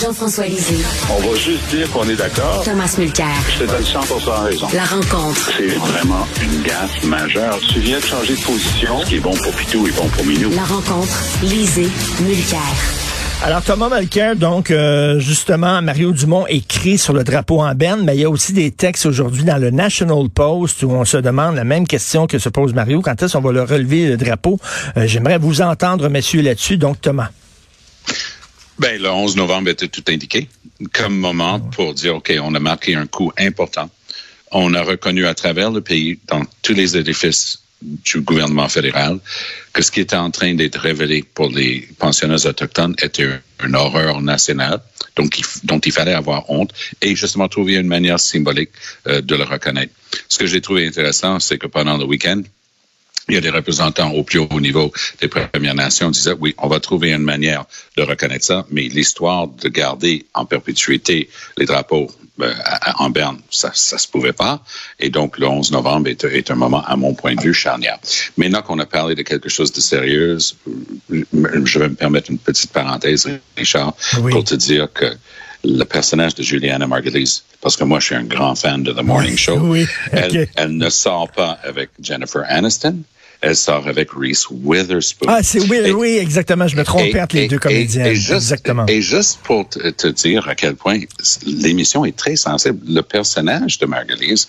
Jean-François Lisée. On va juste dire qu'on est d'accord. Thomas Mulcair. Je te donne 100 raison. La rencontre. C'est vraiment une gaffe majeure. Tu viens de changer de position. Ce qui est bon pour Pitou est bon pour Minou. La rencontre. Lisée. Mulcair. Alors Thomas Mulcair, donc euh, justement, Mario Dumont écrit sur le drapeau en berne, mais il y a aussi des textes aujourd'hui dans le National Post où on se demande la même question que se pose Mario. Quand est-ce qu'on va le relever le drapeau? Euh, J'aimerais vous entendre, messieurs, là-dessus. Donc Thomas. Ben, le 11 novembre était tout indiqué comme moment pour dire, OK, on a marqué un coup important. On a reconnu à travers le pays, dans tous les édifices du gouvernement fédéral, que ce qui était en train d'être révélé pour les pensionnaires autochtones était une horreur nationale, donc il, dont il fallait avoir honte et justement trouver une manière symbolique euh, de le reconnaître. Ce que j'ai trouvé intéressant, c'est que pendant le week-end, il y a des représentants au plus haut niveau des Premières Nations qui disaient, oui, on va trouver une manière de reconnaître ça, mais l'histoire de garder en perpétuité les drapeaux euh, en Berne, ça, ça se pouvait pas. Et donc, le 11 novembre est, est, un moment, à mon point de vue, charnière. Maintenant qu'on a parlé de quelque chose de sérieux, je vais me permettre une petite parenthèse, Richard, oui. pour te dire que le personnage de Juliana Margulies, parce que moi, je suis un grand fan de The Morning Show, oui, okay. elle, elle ne sort pas avec Jennifer Aniston elle sort avec Reese Witherspoon. Ah, c'est oui, et, oui, exactement. Je me trompais entre les deux comédiens. Et, juste, exactement. Et juste pour te, te, dire à quel point l'émission est très sensible, le personnage de Margulies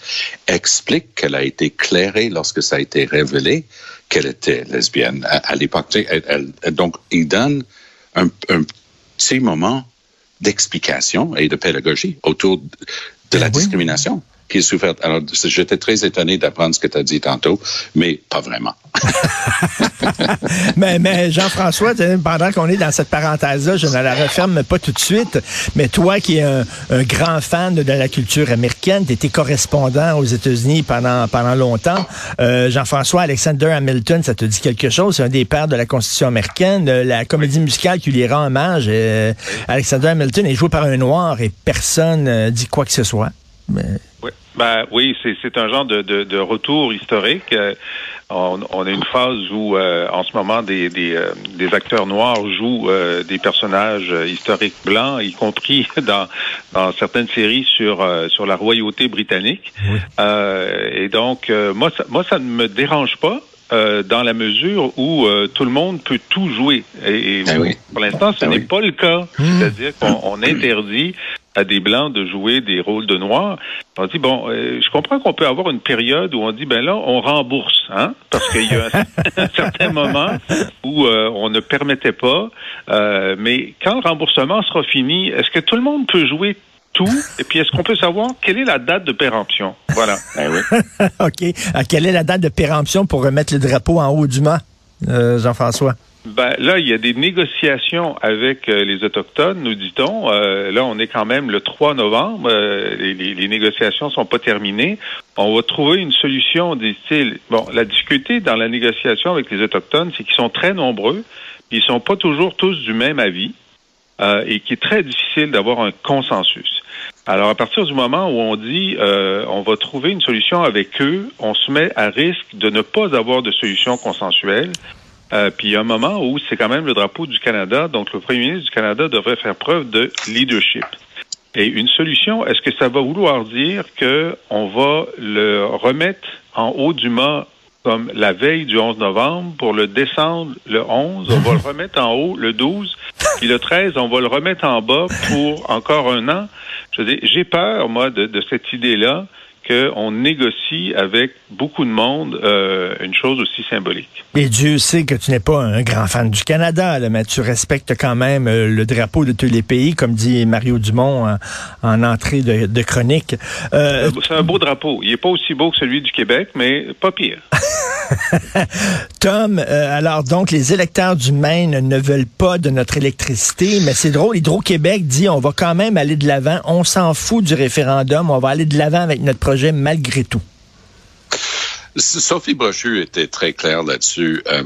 explique qu'elle a été clairée lorsque ça a été révélé qu'elle était lesbienne à, à l'époque. Donc, il donne un, un petit moment d'explication et de pédagogie autour de la oui. discrimination qui. Alors, j'étais très étonné d'apprendre ce que tu as dit tantôt, mais pas vraiment. mais mais Jean-François, pendant qu'on est dans cette parenthèse-là, je ne la referme pas tout de suite, mais toi qui es un, un grand fan de, de, la culture américaine, tu étais correspondant aux États-Unis pendant, pendant longtemps. Euh, Jean-François, Alexander Hamilton, ça te dit quelque chose? C'est un des pères de la Constitution américaine. La comédie musicale qui lui rend hommage, euh, Alexander Hamilton est joué par un noir et personne euh, dit quoi que ce soit. Mais... Oui, ben, oui c'est un genre de, de, de retour historique. Euh, on, on, a une phase où, euh, en ce moment, des, des, euh, des acteurs noirs jouent euh, des personnages historiques blancs, y compris dans, dans certaines séries sur, sur la royauté britannique. Oui. et donc, moi, ça, moi, ça ne me dérange pas. Euh, dans la mesure où euh, tout le monde peut tout jouer. Et, et ah oui. pour l'instant, ce ah n'est oui. pas le cas. Mmh. C'est-à-dire qu'on interdit à des blancs de jouer des rôles de noirs. On dit bon, euh, je comprends qu'on peut avoir une période où on dit ben là, on rembourse, hein, parce qu'il y a un, un, certain moment où euh, on ne permettait pas. mais quand le remboursement sera fini, est-ce que tout le monde peut jouer tout? Et puis, est-ce qu'on peut savoir quelle est la date de péremption? Voilà. Ben oui. OK. À quelle est la date de péremption pour remettre le drapeau en haut du mât, euh, Jean-François? Ben, là, il y a des négociations avec euh, les Autochtones, nous dit-on. Euh, là, on est quand même le 3 novembre. Euh, les, les, négociations sont pas terminées. On va trouver une solution, dit-il. Bon, la difficulté dans la négociation avec les Autochtones, c'est qu'ils sont très nombreux. Ils sont pas toujours tous du même avis. et qui est très difficile d'avoir un consensus. Alors, à partir du moment où on dit euh, on va trouver une solution avec eux, on se met à risque de ne pas avoir de solution consensuelle. Euh, puis il y a un moment où c'est quand même le drapeau du Canada, donc le premier ministre du Canada devrait faire preuve de leadership. Et une solution, est-ce que ça va vouloir dire que on va le remettre en haut du mât comme la veille du 11 novembre pour le descendre le 11, on va le remettre en haut le 12, puis le 13, on va le remettre en bas pour encore un an? Je j'ai peur, moi, de, de cette idée-là qu'on négocie avec beaucoup de monde euh, une chose aussi symbolique. Et Dieu sait que tu n'es pas un grand fan du Canada, là, mais tu respectes quand même euh, le drapeau de tous les pays, comme dit Mario Dumont en, en entrée de, de chronique. Euh, C'est un beau drapeau. Il n'est pas aussi beau que celui du Québec, mais pas pire. Tom, euh, alors donc les électeurs du Maine ne veulent pas de notre électricité, mais c'est drôle, Hydro-Québec dit on va quand même aller de l'avant, on s'en fout du référendum, on va aller de l'avant avec notre projet malgré tout. Sophie Brochu était très claire là-dessus. Euh,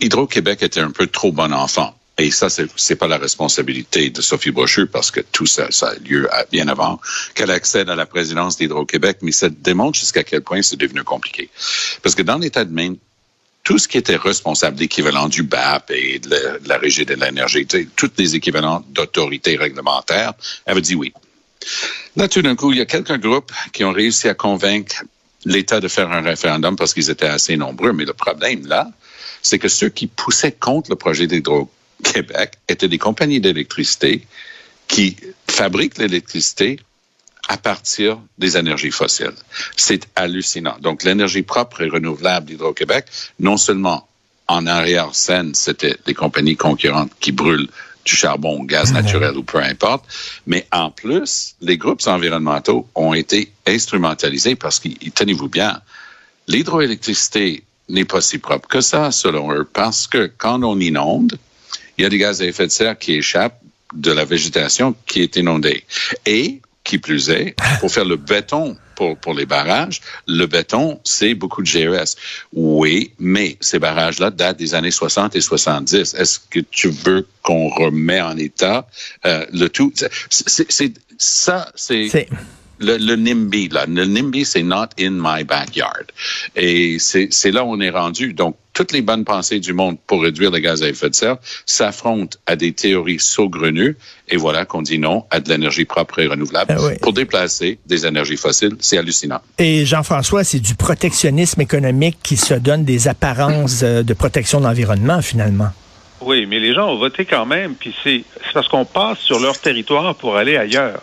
Hydro-Québec était un peu trop bon enfant. Et ça, c'est pas la responsabilité de Sophie Brochu parce que tout ça, ça a lieu bien avant qu'elle accède à la présidence d'Hydro-Québec, mais ça démontre jusqu'à quel point c'est devenu compliqué. Parce que dans l'État de Maine, tout ce qui était responsable d'équivalent du BAP et de la, Régie de l'énergie, tous les équivalents d'autorité réglementaire, avait dit oui. Là, tout d'un coup, il y a quelques groupes qui ont réussi à convaincre l'État de faire un référendum parce qu'ils étaient assez nombreux. Mais le problème, là, c'est que ceux qui poussaient contre le projet d'Hydro-Québec étaient des compagnies d'électricité qui fabriquent l'électricité à partir des énergies fossiles. C'est hallucinant. Donc, l'énergie propre et renouvelable d'Hydro-Québec, non seulement en arrière-scène, c'était des compagnies concurrentes qui brûlent du charbon, gaz naturel ou peu importe. Mais en plus, les groupes environnementaux ont été instrumentalisés parce que, tenez-vous bien, l'hydroélectricité n'est pas si propre que ça, selon eux, parce que quand on inonde, il y a des gaz à effet de serre qui échappent de la végétation qui est inondée. Et qui plus est, pour faire le béton pour, pour les barrages, le béton, c'est beaucoup de GES. Oui, mais ces barrages-là datent des années 60 et 70. Est-ce que tu veux qu'on remet en état euh, le tout? C'est ça, c'est le, le NIMBY, là. Le NIMBY, c'est not in my backyard. Et c'est là où on est rendu. Donc, toutes les bonnes pensées du monde pour réduire les gaz à effet de serre s'affrontent à des théories saugrenues. Et voilà qu'on dit non à de l'énergie propre et renouvelable ah pour déplacer des énergies fossiles. C'est hallucinant. Et Jean-François, c'est du protectionnisme économique qui se donne des apparences euh, de protection de l'environnement, finalement. Oui, mais les gens ont voté quand même, puis c'est parce qu'on passe sur leur territoire pour aller ailleurs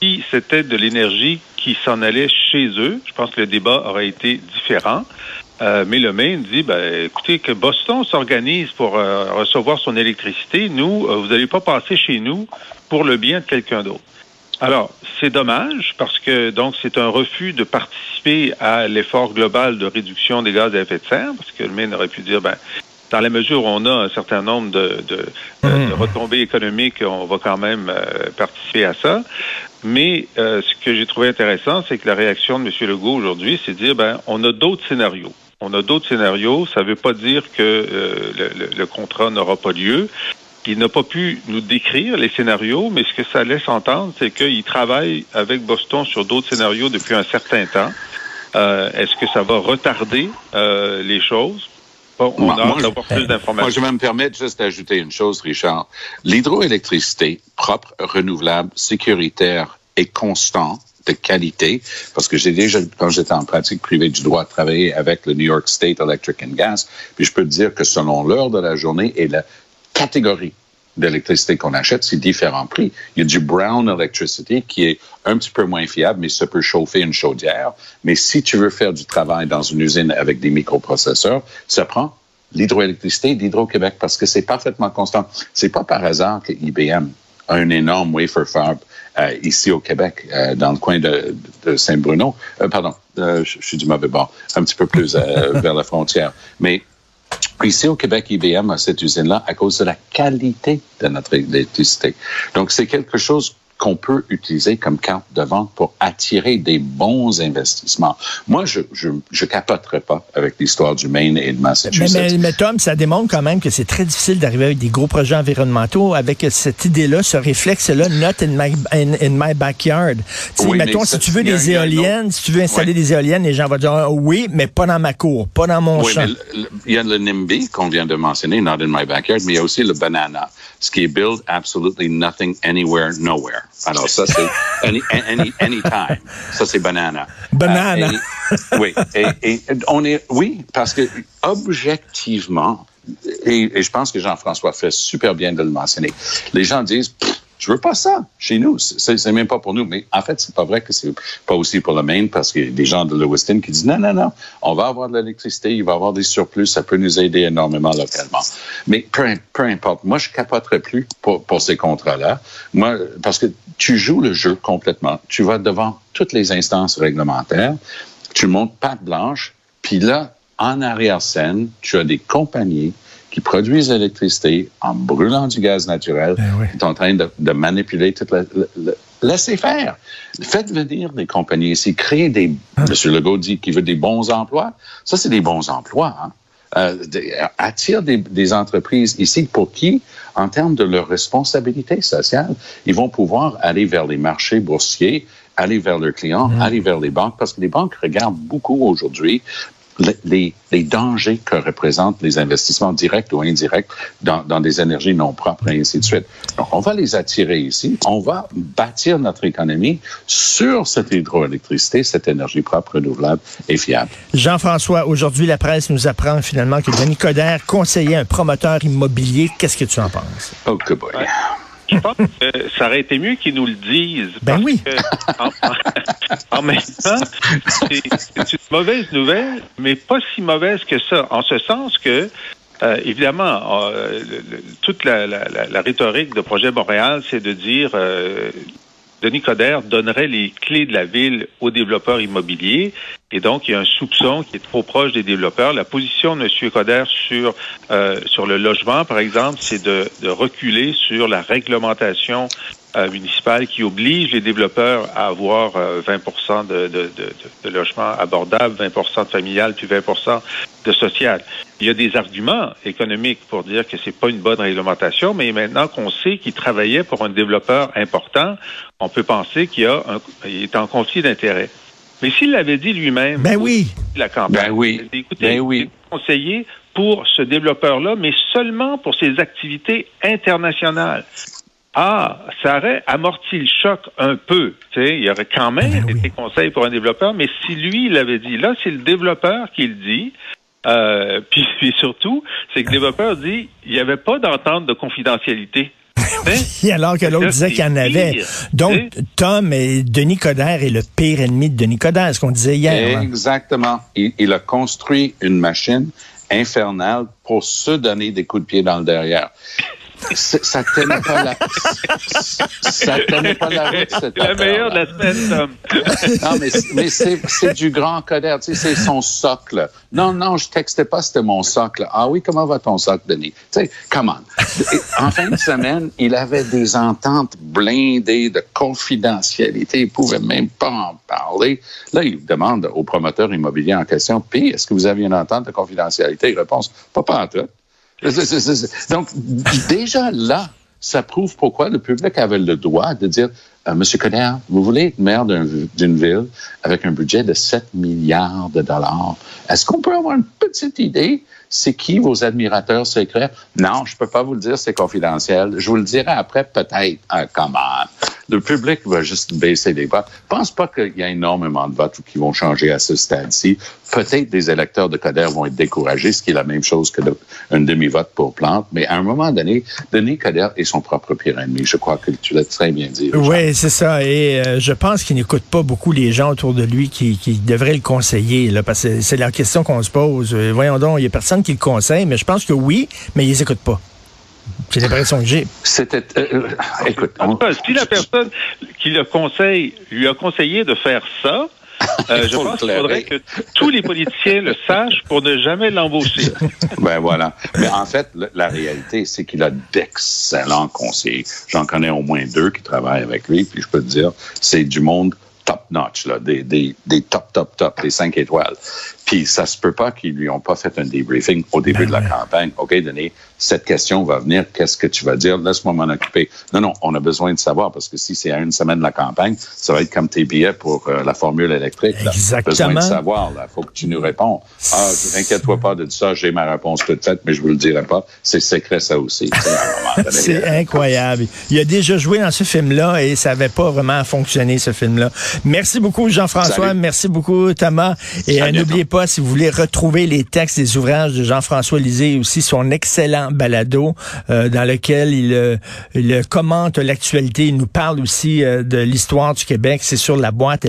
si c'était de l'énergie qui s'en allait chez eux, je pense que le débat aurait été différent. Euh, mais le Maine dit, ben, écoutez, que Boston s'organise pour euh, recevoir son électricité. Nous, euh, vous n'allez pas passer chez nous pour le bien de quelqu'un d'autre. Alors, c'est dommage parce que donc c'est un refus de participer à l'effort global de réduction des gaz à effet de serre, parce que le Maine aurait pu dire, ben, dans la mesure où on a un certain nombre de, de, mmh. retombées économiques, on va quand même participer à ça. Mais euh, ce que j'ai trouvé intéressant, c'est que la réaction de M. Legault aujourd'hui, c'est de dire, ben, on a d'autres scénarios. On a d'autres scénarios. Ça ne veut pas dire que euh, le, le, contrat n'aura pas lieu. Il n'a pas pu nous décrire les scénarios, mais ce que ça laisse entendre, c'est qu'il travaille avec Boston sur d'autres scénarios depuis un certain temps. Euh, Est-ce que ça va retarder euh, les choses? Bon, on a moi, plus d'informations. Moi, je vais me permettre juste d'ajouter une chose, Richard. L'hydroélectricité propre, renouvelable, sécuritaire et constant de qualité, parce que j'ai déjà, quand j'étais en pratique privée du droit, travaillé avec le New York State Electric and Gas, puis je peux te dire que selon l'heure de la journée et la catégorie d'électricité qu'on achète, c'est différents prix. Il y a du brown electricity qui est un petit peu moins fiable, mais ça peut chauffer une chaudière. Mais si tu veux faire du travail dans une usine avec des microprocesseurs, ça prend l'hydroélectricité d'Hydro-Québec parce que c'est parfaitement constant. C'est pas par hasard que IBM a un énorme wafer fab euh, ici au Québec, euh, dans le coin de, Saint-Bruno. Euh, pardon, je, je, suis du mauvais bord, un petit peu plus vers la frontière. Mais Ici au Québec, IBM a cette usine-là à cause de la qualité de notre électricité. Donc, c'est quelque chose qu'on peut utiliser comme carte de vente pour attirer des bons investissements. Moi, je je, je capoterai pas avec l'histoire du Maine et de Massachusetts. Mais, mais, mais, Tom, ça démontre quand même que c'est très difficile d'arriver avec des gros projets environnementaux avec cette idée-là, ce réflexe-là, not in my, in, my backyard. Oui, mettons, si tu veux des éoliennes, si tu veux installer des éoliennes, les gens vont dire ah, oui, mais pas dans ma cour, pas dans mon oui, champ. il y a le NIMBY qu'on vient de mentionner, not in my backyard, mais il y a aussi le banana, ce qui est build absolutely nothing anywhere, nowhere. Alors ça, c'est any, any, anytime. Ça, c'est banana. Banana. Euh, oui. Et, et, on est, oui, parce que objectivement, et, et je pense que Jean-François fait super bien de le mentionner, les gens disent, je veux pas ça chez nous. C'est même pas pour nous. Mais en fait, c'est pas vrai que c'est pas aussi pour le Maine parce qu'il y a des gens de Lewiston qui disent non, non, non, on va avoir de l'électricité, il va y avoir des surplus, ça peut nous aider énormément localement. Mais peu, peu importe. Moi, je capoterai plus pour, ces contrats-là. Moi, parce que tu joues le jeu complètement. Tu vas devant toutes les instances réglementaires, tu montes patte blanche, puis là, en arrière-scène, tu as des compagnies qui produisent l'électricité en brûlant du gaz naturel, Ben oui. sont en train de, de manipuler toute la... la- la- Laissez faire. Faites venir des compagnies ici, créez des... Ah. M. Legault dit qu'il veut des bons emplois. Ça, c'est des bons emplois. Hein? Euh, attire des, des entreprises ici pour qui, en termes de leur responsabilité sociale, ils vont pouvoir aller vers les marchés boursiers, aller vers leurs clients, Mm. aller vers les banques, parce que les banques regardent beaucoup aujourd'hui les, les- les dangers que représentent les investissements directs ou indirects dans, dans des énergies non propres et ainsi de suite. Donc, on va les attirer ici. On va bâtir notre économie sur cette hydroélectricité, cette énergie propre, renouvelable et fiable. Jean-François, aujourd'hui, la presse nous apprend finalement que Denis Coderre conseillait un promoteur immobilier. Qu'est-ce que tu en penses? Oh, que boy. Ouais. Je pense que ça aurait été mieux qu'ils nous le disent. Ben parce oui. que, en, en même temps, c'est c'est une mauvaise nouvelle, mais pas si mauvaise que ça, en ce sens que, euh, évidemment, euh, le- le- toute la, la- la- la rhétorique de Projet Montréal, c'est de dire euh, Denis Coderre donnerait les clés de la ville aux développeurs immobiliers. Et donc, il y a un soupçon qui est trop proche des développeurs. La position de M. Coderre sur, euh, sur le logement, par exemple, c'est de, reculer sur la réglementation municipale qui oblige les développeurs à avoir euh, 20 de, de, de, de logements abordables, 20% de familial, puis 20% de social. Il y a des arguments économiques pour dire que c'est pas une bonne réglementation, mais maintenant qu'on sait qu'il travaillait pour un développeur important, on peut penser qu'il y a un, il est en conflit d'intérêts. Mais s'il l'avait dit lui-même, Ben oui. la campagne. Ben oui. il a dit, Écoutez, Ben oui. j'ai conseillé pour ce développeur-là, mais seulement pour ses activités internationales. Ah, ça aurait amorti le choc un peu. Tu sais, il y aurait quand même Ben oui. été conseil pour un développeur, mais si lui, il l'avait dit, là, c'est le développeur qui le dit. Euh, puis, puis surtout, c'est que le développeur dit, il n'y avait pas d'entente de confidentialité. Hein? Alors que l'autre Là, disait qu'il y en avait. pire, Donc. Tom et Denis Coderre est le pire ennemi de Denis Coderre, ce qu'on disait hier. hein. Exactement. Il, il a construit une machine infernale pour se donner des coups de pied dans le derrière. C'est- Ça tenait pas la, ça tenait pas la route, cette C'est la meilleure de la semaine, Tom. Non, mais, mais c'est, c'est du grand codère, tu sais, c'est son socle. Non, non, je textais pas, c'était mon socle. Ah oui, comment va ton socle, Denis? Tu sais, come on. En fin de semaine, il avait des ententes blindées de confidentialité. Il pouvait même pas en parler. Là, il demande au promoteur immobilier en question, puis, est-ce que vous avez une entente de confidentialité? Réponse, pas pas en tout. Donc, déjà là, ça prouve pourquoi le public avait le droit de dire euh, Monsieur Coderre, vous voulez être maire d'un- d'une ville avec un budget de 7 milliards de dollars. Est-ce qu'on peut avoir une petite idée c'est qui vos admirateurs secrets? Non, je peux pas vous le dire, c'est confidentiel. Je vous le dirai après, peut-être. Ah, come on. Le public va juste baisser les votes. Je pense pas qu'il y a énormément de votes qui vont changer à ce stade-ci. Peut-être des électeurs de Coderre vont être découragés, ce qui est la même chose que demi-vote pour Plante. Mais à un moment donné, Denis Coderre est son propre pire ennemi. Je crois que tu l'as très bien dit. Oui, c'est ça. Et euh, je pense qu'il n'écoute pas beaucoup les gens autour de lui qui, qui devraient le conseiller, là, parce que c'est la question qu'on se pose. Euh, voyons donc, il n'y a personne qui le conseille, mais je pense que oui, mais ils n'écoutent pas. C'est l'impression que j'ai. C'était. euh, euh, écoute, En on- tout cas, si la personne qui le conseille lui a conseillé de faire ça, euh, Il je pense qu'il faudrait que tous les politiciens le sachent pour ne jamais l'embaucher. Ben voilà. Mais en fait, le- la réalité, c'est qu'il a d'excellents conseillers. J'en connais au moins deux qui travaillent avec lui, puis je peux te dire, c'est du monde top notch, là, des, des, des top, top, top, des cinq étoiles. Puis ça se peut pas qu'ils lui ont pas fait un débriefing au début de la campagne. OK, Denis, cette question va venir, qu'est-ce que tu vas dire? Laisse-moi m'en occuper. Non, non, on a besoin de savoir parce que si c'est à une semaine de la campagne, ça va être comme tes billets pour euh, la formule électrique. Là. Exactement. Besoin de savoir, là. Faut que tu nous réponds. Ah, inquiète-toi pas de ça, j'ai ma réponse toute faite, mais je vous le dirai pas. C'est secret, ça aussi. donné. C'est incroyable. Il a déjà joué dans ce film-là et ça n'avait pas vraiment fonctionné, ce film-là. Merci beaucoup, Jean-François. Merci beaucoup, Thomas. Et euh, n'oubliez pas, si vous voulez retrouver les textes des ouvrages de Jean-François Lisée aussi son excellent balado euh, dans lequel il, euh, il commente l'actualité. Il nous parle aussi euh, de l'histoire du Québec. C'est sur la boîte